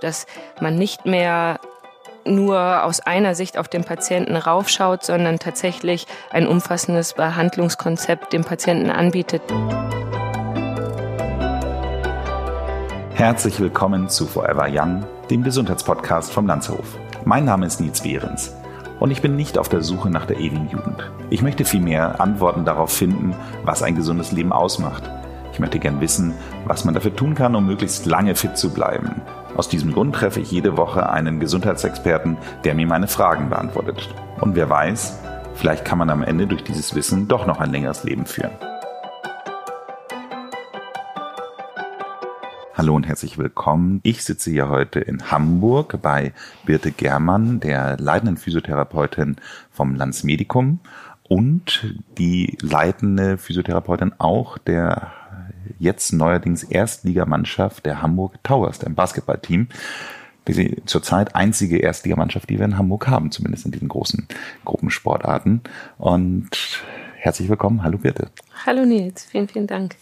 dass man nicht mehr nur aus einer Sicht auf den Patienten raufschaut, sondern tatsächlich ein umfassendes Behandlungskonzept dem Patienten anbietet. Herzlich willkommen zu Forever Young, dem Gesundheitspodcast vom Landshof. Mein Name ist Nils Behrens und ich bin nicht auf der Suche nach der ewigen Jugend. Ich möchte vielmehr Antworten darauf finden, was ein gesundes Leben ausmacht. Ich möchte gern wissen, was man dafür tun kann, um möglichst lange fit zu bleiben aus diesem Grund treffe ich jede Woche einen Gesundheitsexperten, der mir meine Fragen beantwortet. Und wer weiß, vielleicht kann man am Ende durch dieses Wissen doch noch ein längeres Leben führen. Hallo und herzlich willkommen. Ich sitze hier heute in Hamburg bei Birte Germann, der leitenden Physiotherapeutin vom Landsmedikum und die leitende Physiotherapeutin auch der jetzt neuerdings Erstligamannschaft der Hamburg Towers, dem Basketballteam. Die zurzeit einzige Erstligamannschaft, die wir in Hamburg haben, zumindest in diesen großen Gruppensportarten. Und herzlich willkommen. Hallo Birte. Hallo Nils, vielen, vielen Dank.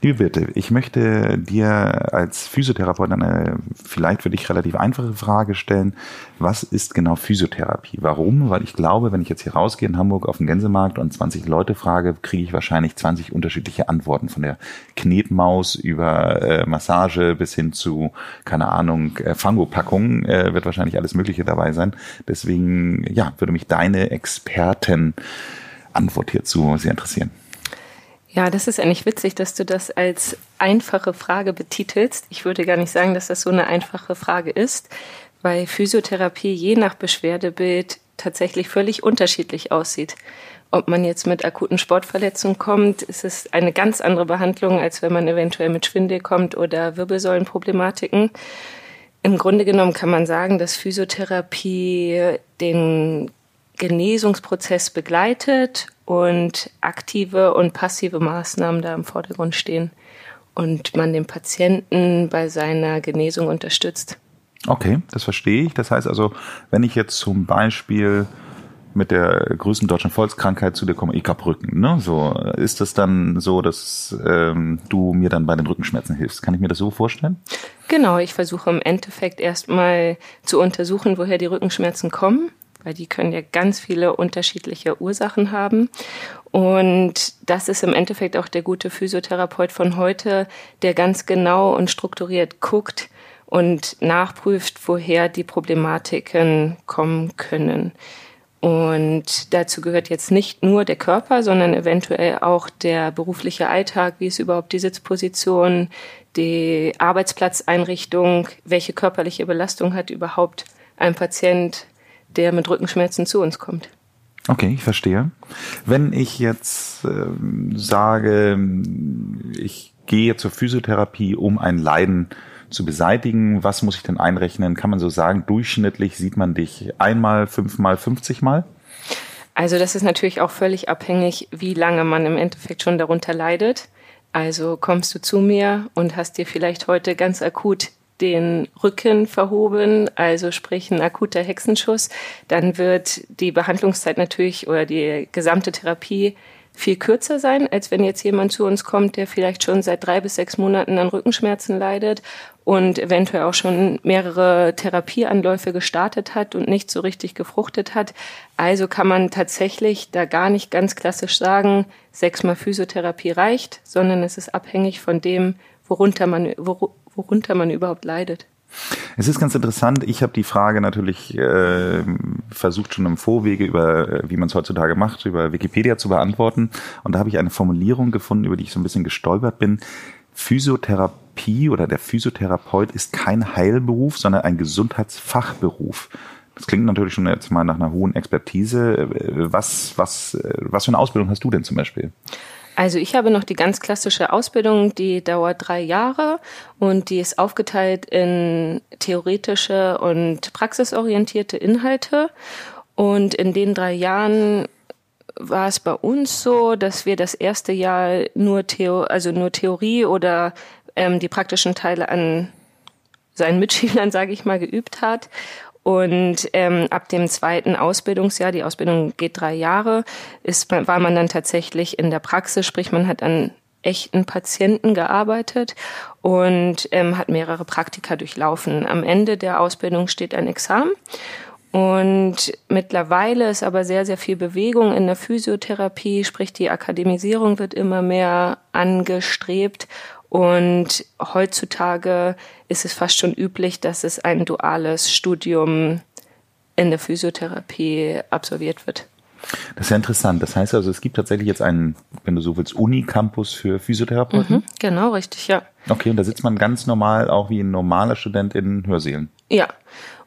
Liebe Birte, ich möchte dir als Physiotherapeut eine vielleicht für dich relativ einfache Frage stellen. Was ist genau Physiotherapie? Warum? Weil ich glaube, wenn ich jetzt hier rausgehe in Hamburg auf den Gänsemarkt und 20 Leute frage, kriege ich wahrscheinlich 20 unterschiedliche Antworten. Von der Knetmaus über äh, Massage bis hin zu, keine Ahnung, äh, Fango-Packung äh, wird wahrscheinlich alles Mögliche dabei sein. Deswegen, ja, würde mich deine Experten Antwort hierzu sehr interessieren. Ja, das ist eigentlich witzig, dass du das als einfache Frage betitelst. Ich würde gar nicht sagen, dass das so eine einfache Frage ist, weil Physiotherapie je nach Beschwerdebild tatsächlich völlig unterschiedlich aussieht. Ob man jetzt mit akuten Sportverletzungen kommt, ist es eine ganz andere Behandlung, als wenn man eventuell mit Schwindel kommt oder Wirbelsäulenproblematiken. Im Grunde genommen kann man sagen, dass Physiotherapie den Genesungsprozess begleitet und aktive und passive Maßnahmen da im Vordergrund stehen und man den Patienten bei seiner Genesung unterstützt. Okay, das verstehe ich. Das heißt also, wenn ich jetzt zum Beispiel mit der größten deutschen Volkskrankheit zu dir komme, ich hab Rücken, ne? So ist das dann so, dass ähm, du mir dann bei den Rückenschmerzen hilfst. Kann ich mir das so vorstellen? Genau, ich versuche im Endeffekt erstmal zu untersuchen, woher die Rückenschmerzen kommen weil die können ja ganz viele unterschiedliche Ursachen haben. Und das ist im Endeffekt auch der gute Physiotherapeut von heute, der ganz genau und strukturiert guckt und nachprüft, woher die Problematiken kommen können. Und dazu gehört jetzt nicht nur der Körper, sondern eventuell auch der berufliche Alltag, wie ist überhaupt die Sitzposition, die Arbeitsplatzeinrichtung, welche körperliche Belastung hat überhaupt ein Patient, der mit Rückenschmerzen zu uns kommt. Okay, ich verstehe. Wenn ich jetzt äh, sage, ich gehe zur Physiotherapie, um ein Leiden zu beseitigen, was muss ich denn einrechnen? Kann man so sagen, durchschnittlich sieht man dich einmal, fünfmal, fünfzigmal? Also das ist natürlich auch völlig abhängig, wie lange man im Endeffekt schon darunter leidet. Also kommst du zu mir und hast dir vielleicht heute ganz akut den Rücken verhoben, also sprich ein akuter Hexenschuss, dann wird die Behandlungszeit natürlich oder die gesamte Therapie viel kürzer sein, als wenn jetzt jemand zu uns kommt, der vielleicht schon seit drei bis sechs Monaten an Rückenschmerzen leidet und eventuell auch schon mehrere Therapieanläufe gestartet hat und nicht so richtig gefruchtet hat. Also kann man tatsächlich da gar nicht ganz klassisch sagen, sechsmal Physiotherapie reicht, sondern es ist abhängig von dem, worunter man, worunter man überhaupt leidet. Es ist ganz interessant. Ich habe die Frage natürlich äh, versucht schon im Vorwege über, äh, wie man es heutzutage macht, über Wikipedia zu beantworten. Und da habe ich eine Formulierung gefunden, über die ich so ein bisschen gestolpert bin. Physiotherapie oder der Physiotherapeut ist kein Heilberuf, sondern ein Gesundheitsfachberuf. Das klingt natürlich schon jetzt mal nach einer hohen Expertise. Äh, was, was, äh, was für eine Ausbildung hast du denn zum Beispiel? Also ich habe noch die ganz klassische Ausbildung, die dauert drei Jahre und die ist aufgeteilt in theoretische und praxisorientierte Inhalte. Und in den drei Jahren war es bei uns so, dass wir das erste Jahr nur Theo, also nur Theorie oder ähm, die praktischen Teile an seinen Mitschülern, sage ich mal, geübt hat und ähm, ab dem zweiten Ausbildungsjahr, die Ausbildung geht drei Jahre, ist, war man dann tatsächlich in der Praxis, sprich man hat an echten Patienten gearbeitet und ähm, hat mehrere Praktika durchlaufen. Am Ende der Ausbildung steht ein Examen und mittlerweile ist aber sehr, sehr viel Bewegung in der Physiotherapie, sprich die Akademisierung wird immer mehr angestrebt. Und heutzutage ist es fast schon üblich, dass es ein duales Studium in der Physiotherapie absolviert wird. Das ist ja interessant. Das heißt also, es gibt tatsächlich jetzt einen, wenn du so willst, Uni-Campus für Physiotherapeuten? Mhm, genau, richtig, ja. Okay, und da sitzt man ganz normal, auch wie ein normaler Student in Hörsälen? Ja,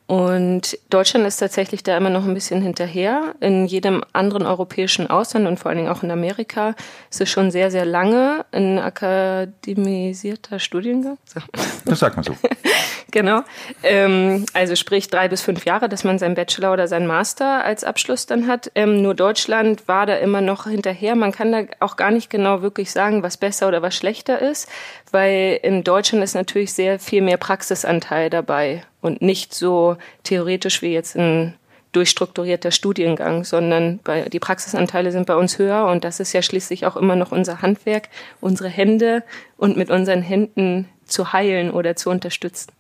und Deutschland ist tatsächlich da immer noch ein bisschen hinterher. In jedem anderen europäischen Ausland und vor allen Dingen auch in Amerika ist es schon sehr, sehr lange ein akademisierter Studiengang. So. Das sagt man so. genau. Ähm, also sprich drei bis fünf Jahre, dass man seinen Bachelor oder seinen Master als Abschluss dann hat. Ähm, nur Deutschland war da immer noch hinterher. Man kann da auch gar nicht genau wirklich sagen, was besser oder was schlechter ist, weil in Deutschland ist natürlich sehr viel mehr Praxisanteil dabei und nicht so theoretisch wie jetzt ein durchstrukturierter Studiengang, sondern bei, die Praxisanteile sind bei uns höher und das ist ja schließlich auch immer noch unser Handwerk, unsere Hände und mit unseren Händen zu heilen oder zu unterstützen.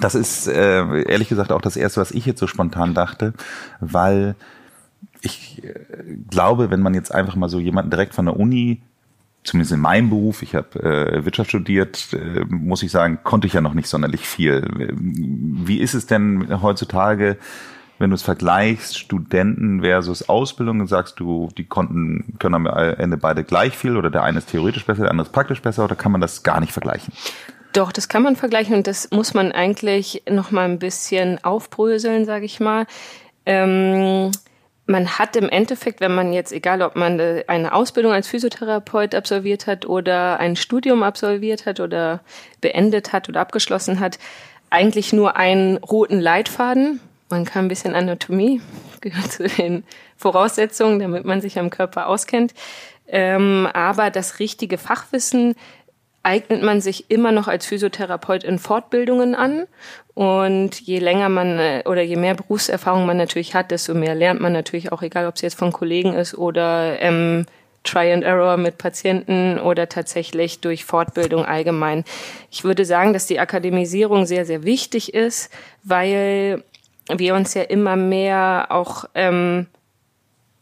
Das ist äh, ehrlich gesagt auch das Erste, was ich jetzt so spontan dachte, weil ich äh, glaube, wenn man jetzt einfach mal so jemanden direkt von der Uni zumindest in meinem Beruf, ich habe äh, Wirtschaft studiert, äh, muss ich sagen, konnte ich ja noch nicht sonderlich viel. Wie ist es denn heutzutage, wenn du es vergleichst, Studenten versus Ausbildung, sagst du, die konnten, können am Ende beide gleich viel oder der eine ist theoretisch besser, der andere ist praktisch besser oder kann man das gar nicht vergleichen? Doch, das kann man vergleichen und das muss man eigentlich noch mal ein bisschen aufbröseln, sage ich mal. Ähm, man hat im Endeffekt, wenn man jetzt, egal ob man eine Ausbildung als Physiotherapeut absolviert hat oder ein Studium absolviert hat oder beendet hat oder abgeschlossen hat, eigentlich nur einen roten Leitfaden. Man kann ein bisschen Anatomie, gehört zu den Voraussetzungen, damit man sich am Körper auskennt. Ähm, aber das richtige Fachwissen eignet man sich immer noch als Physiotherapeut in Fortbildungen an. Und je länger man äh, oder je mehr Berufserfahrung man natürlich hat, desto mehr lernt man natürlich auch, egal ob es jetzt von Kollegen ist oder ähm, Try and Error mit Patienten oder tatsächlich durch Fortbildung allgemein. Ich würde sagen, dass die Akademisierung sehr, sehr wichtig ist, weil wir uns ja immer mehr auch ähm,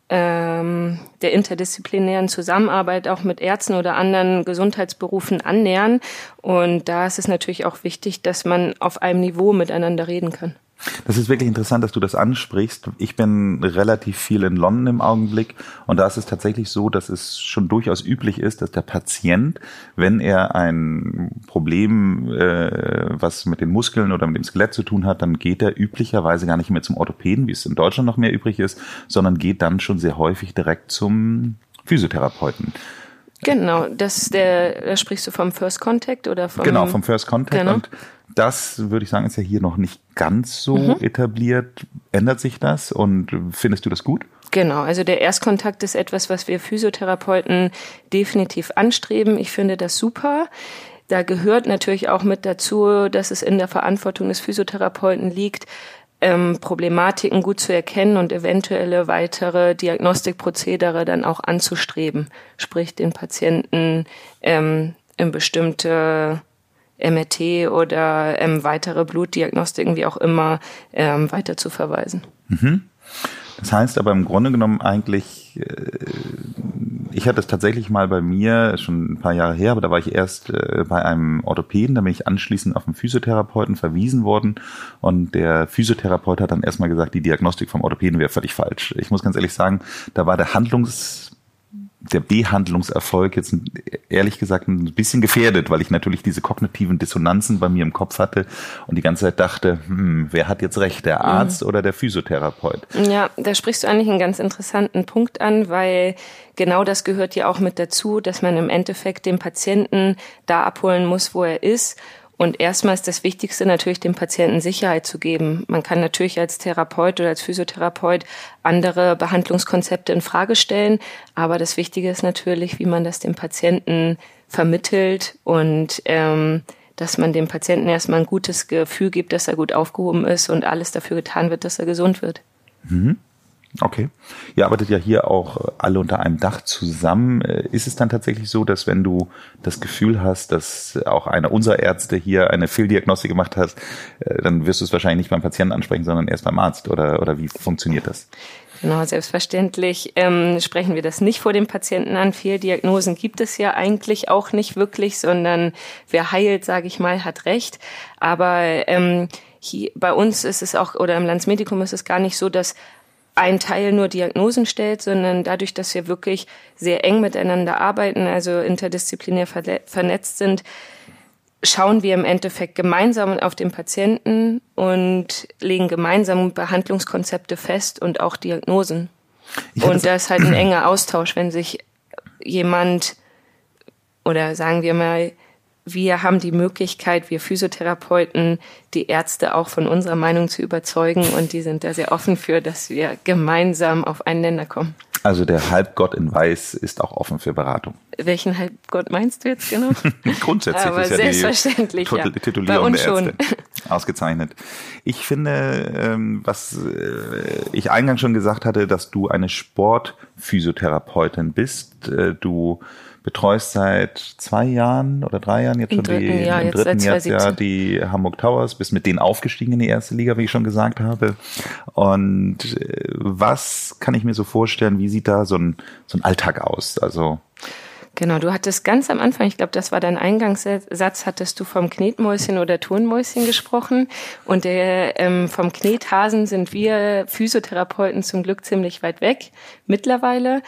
ähm, der interdisziplinären Zusammenarbeit auch mit Ärzten oder anderen Gesundheitsberufen annähern. Und da ist es natürlich auch wichtig, dass man auf einem Niveau miteinander reden kann. Das ist wirklich interessant, dass du das ansprichst. Ich bin relativ viel in London im Augenblick und da ist es tatsächlich so, dass es schon durchaus üblich ist, dass der Patient, wenn er ein Problem, äh, was mit den Muskeln oder mit dem Skelett zu tun hat, dann geht er üblicherweise gar nicht mehr zum Orthopäden, wie es in Deutschland noch mehr übrig ist, sondern geht dann schon sehr häufig direkt zum Physiotherapeuten. Genau, das ist der, da sprichst du vom First Contact oder vom Genau, vom First Contact genau. und das würde ich sagen, ist ja hier noch nicht ganz so mhm. etabliert. Ändert sich das und findest du das gut? Genau, also der Erstkontakt ist etwas, was wir Physiotherapeuten definitiv anstreben. Ich finde das super. Da gehört natürlich auch mit dazu, dass es in der Verantwortung des Physiotherapeuten liegt, ähm, Problematiken gut zu erkennen und eventuelle weitere Diagnostikprozedere dann auch anzustreben, sprich den Patienten ähm, in bestimmte MRT oder ähm, weitere Blutdiagnostiken, wie auch immer, ähm, weiter zu verweisen. Mhm. Das heißt aber im Grunde genommen eigentlich, äh, ich hatte es tatsächlich mal bei mir, schon ein paar Jahre her, aber da war ich erst äh, bei einem Orthopäden, da bin ich anschließend auf einen Physiotherapeuten verwiesen worden und der Physiotherapeut hat dann erstmal gesagt, die Diagnostik vom Orthopäden wäre völlig falsch. Ich muss ganz ehrlich sagen, da war der Handlungs der Behandlungserfolg jetzt ehrlich gesagt ein bisschen gefährdet, weil ich natürlich diese kognitiven Dissonanzen bei mir im Kopf hatte und die ganze Zeit dachte, hm, wer hat jetzt recht, der. Arzt mhm. oder der Physiotherapeut? Ja, da sprichst du eigentlich einen ganz interessanten Punkt an, weil genau das gehört ja auch mit dazu, dass man im Endeffekt den Patienten da abholen muss, wo er ist und erstmal ist das Wichtigste natürlich dem Patienten Sicherheit zu geben. Man kann natürlich als Therapeut oder als Physiotherapeut andere Behandlungskonzepte in Frage stellen, aber das Wichtige ist natürlich, wie man das dem Patienten vermittelt und ähm, dass man dem Patienten erstmal ein gutes Gefühl gibt, dass er gut aufgehoben ist und alles dafür getan wird, dass er gesund wird. Mhm. Okay. Ihr arbeitet ja hier auch alle unter einem Dach zusammen. Äh, ist es dann tatsächlich so, dass wenn du das Gefühl hast, dass auch einer unserer Ärzte hier eine Fehldiagnostik gemacht hat, äh, dann wirst du es wahrscheinlich nicht beim Patienten ansprechen, sondern erst beim Arzt? Oder, oder wie funktioniert das? Genau, selbstverständlich ähm, sprechen wir das nicht vor dem Patienten an. Fehldiagnosen gibt es ja eigentlich auch nicht wirklich, sondern wer heilt, sage ich mal, hat recht. Aber ähm, hier, bei uns ist es auch, oder im Landsmedikum ist es gar nicht so, dass ein Teil nur Diagnosen stellt, sondern dadurch, dass wir wirklich sehr eng miteinander arbeiten, also interdisziplinär vernetzt sind, schauen wir im Endeffekt gemeinsam auf den Patienten und legen gemeinsam Behandlungskonzepte fest und auch Diagnosen. Und da ist halt ein enger Austausch, wenn sich jemand oder sagen wir mal wir haben die Möglichkeit, wir Physiotherapeuten, die Ärzte auch von unserer Meinung zu überzeugen und die sind da sehr offen für, dass wir gemeinsam auf einen Nenner kommen. Also der Halbgott in Weiß ist auch offen für Beratung. Welchen Halbgott meinst du jetzt genau? Grundsätzlich Aber ist ja selbstverständlich, die ja. Titulierung der Ärzte. schon. Ausgezeichnet. Ich finde, ähm, was äh, ich eingangs schon gesagt hatte, dass du eine Sportphysiotherapeutin bist. Äh, du betreust seit zwei Jahren oder drei Jahren jetzt Im schon die, dritten Jahr, im jetzt dritten seit Jahr 2017. die Hamburg Towers, bist mit denen aufgestiegen in die erste Liga, wie ich schon gesagt habe. Und äh, was kann ich mir so vorstellen, wie sieht da so ein, so ein Alltag aus? Also Genau, du hattest ganz am Anfang, ich glaube, das war dein Eingangssatz, hattest du vom Knetmäuschen oder Turnmäuschen gesprochen. Und der, ähm, vom Knethasen sind wir Physiotherapeuten zum Glück ziemlich weit weg mittlerweile.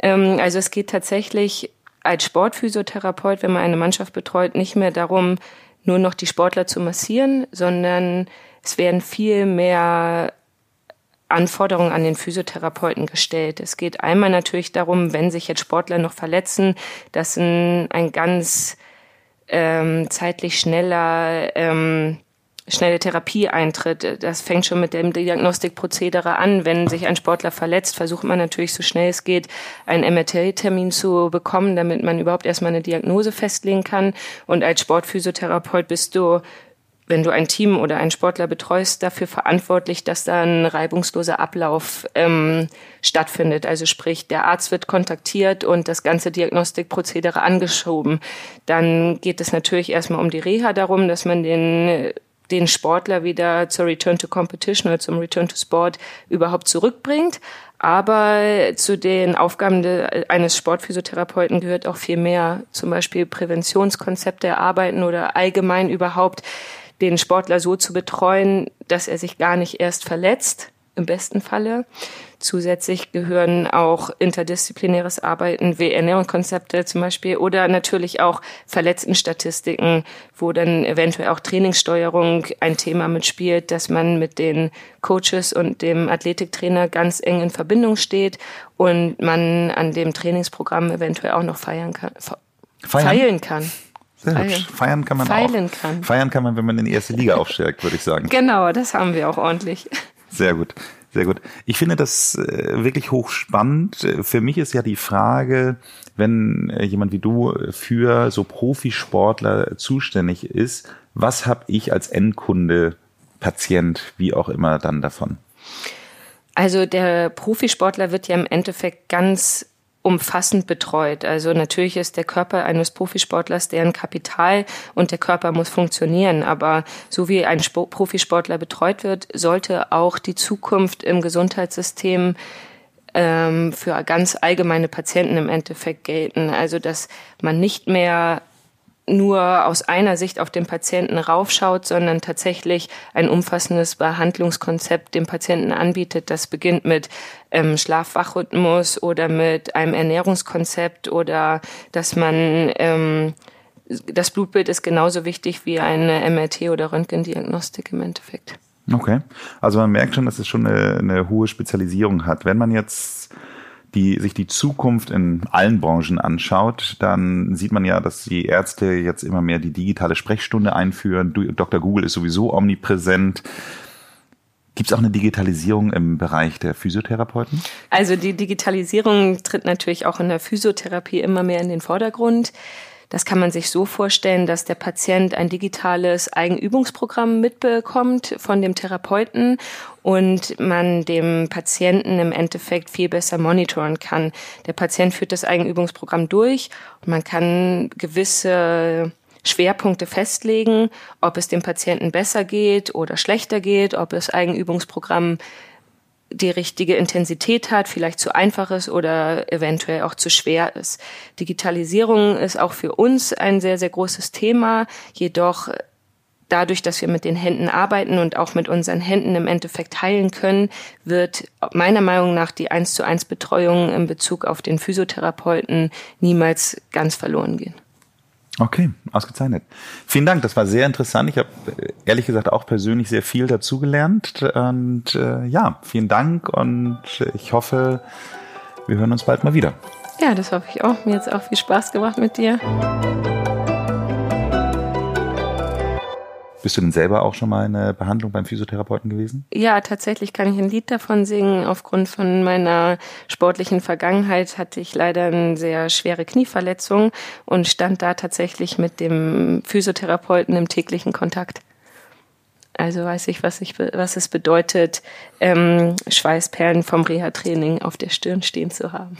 Ähm, also es geht tatsächlich als Sportphysiotherapeut, wenn man eine Mannschaft betreut, nicht mehr darum, nur noch die Sportler zu massieren, sondern es werden viel mehr Anforderungen an den Physiotherapeuten gestellt. Es geht einmal natürlich darum, wenn sich jetzt Sportler noch verletzen, dass ein, ein ganz ähm, zeitlich schneller ähm, schnelle Therapie eintritt. Das fängt schon mit dem Diagnostikprozedere an. Wenn sich ein Sportler verletzt, versucht man natürlich so schnell es geht, einen MRT-Termin zu bekommen, damit man überhaupt erstmal eine Diagnose festlegen kann. Und als Sportphysiotherapeut bist du wenn du ein Team oder einen Sportler betreust, dafür verantwortlich, dass da ein reibungsloser Ablauf ähm, stattfindet. Also sprich, der Arzt wird kontaktiert und das ganze Diagnostikprozedere angeschoben. Dann geht es natürlich erstmal um die Reha darum, dass man den den Sportler wieder zur Return to Competition oder zum Return to Sport überhaupt zurückbringt. Aber zu den Aufgaben de, eines Sportphysiotherapeuten gehört auch viel mehr, zum Beispiel Präventionskonzepte erarbeiten oder allgemein überhaupt den Sportler so zu betreuen, dass er sich gar nicht erst verletzt, im besten Falle. Zusätzlich gehören auch interdisziplinäres Arbeiten wie Ernährungskonzepte zum Beispiel oder natürlich auch Verletztenstatistiken, wo dann eventuell auch Trainingssteuerung ein Thema mitspielt, dass man mit den Coaches und dem Athletiktrainer ganz eng in Verbindung steht und man an dem Trainingsprogramm eventuell auch noch feiern kann. Feiern? Feilen kann. Sehr Feilen. hübsch. Feiern kann man Feilen auch. kann. Feiern kann man, wenn man in die erste Liga aufsteigt, würde ich sagen. Genau, das haben wir auch ordentlich. Sehr gut, sehr gut. Ich finde das äh, wirklich hochspannend. Äh, Für mich ist ja die Frage, wenn äh, jemand wie du für so Profisportler zuständig ist, was habe ich als Endkunde, Patient, wie auch immer dann davon? Also der Profisportler wird ja im Endeffekt ganz umfassend betreut. Also natürlich ist der Körper eines Profisportlers deren Kapital und der Körper muss funktionieren. Aber so wie ein Sp Profisportler betreut wird, sollte auch die Zukunft im Gesundheitssystem ähm, für ganz allgemeine Patienten im Endeffekt gelten. Also dass man nicht mehr nur aus einer Sicht auf den Patienten raufschaut, sondern tatsächlich ein umfassendes Behandlungskonzept dem Patienten anbietet. Das beginnt mit ähm, Schlaf-Wach-Rhythmus oder mit einem Ernährungskonzept oder dass man ähm, das Blutbild ist genauso wichtig wie eine MRT oder Röntgendiagnostik im Endeffekt. Okay. Also man merkt schon, dass es schon eine, eine hohe Spezialisierung hat. Wenn man jetzt die, sich die Zukunft in allen Branchen anschaut, dann sieht man ja, dass die Ärzte jetzt immer mehr die digitale Sprechstunde einführen. Dr. Google ist sowieso omnipräsent. Gibt es auch eine Digitalisierung im Bereich der Physiotherapeuten? Also die Digitalisierung tritt natürlich auch in der Physiotherapie immer mehr in den Vordergrund. Das kann man sich so vorstellen, dass der Patient ein digitales Eigenübungsprogramm mitbekommt von dem Therapeuten und man dem Patienten im Endeffekt viel besser monitoren kann. Der Patient führt das Eigenübungsprogramm durch und man kann gewisse Schwerpunkte festlegen, ob es dem Patienten besser geht oder schlechter geht, ob das Eigenübungsprogramm die richtige Intensität hat, vielleicht zu einfach ist oder eventuell auch zu schwer ist. Digitalisierung ist auch für uns ein sehr, sehr großes Thema, jedoch dadurch, dass wir mit den Händen arbeiten und auch mit unseren Händen im Endeffekt heilen können, wird meiner Meinung nach die 1 zu 1 Betreuung in Bezug auf den Physiotherapeuten niemals ganz verloren gehen. Okay, ausgezeichnet. Vielen Dank, das war sehr interessant. Ich habe äh, ehrlich gesagt auch persönlich sehr viel dazugelernt. Und äh, ja, vielen Dank und ich hoffe, wir hören uns bald mal wieder. Ja, das hoffe ich auch. Mir hat es auch viel Spaß gemacht mit dir. Bist du denn selber auch schon mal in einer Behandlung beim Physiotherapeuten gewesen? Ja, tatsächlich kann ich ein Lied davon singen. Aufgrund von meiner sportlichen Vergangenheit hatte ich leider eine sehr schwere Knieverletzung und stand da tatsächlich mit dem Physiotherapeuten im täglichen Kontakt. Also weiß ich, was, ich, was es bedeutet, ähm, Schweißperlen vom Reha-Training auf der Stirn stehen zu haben.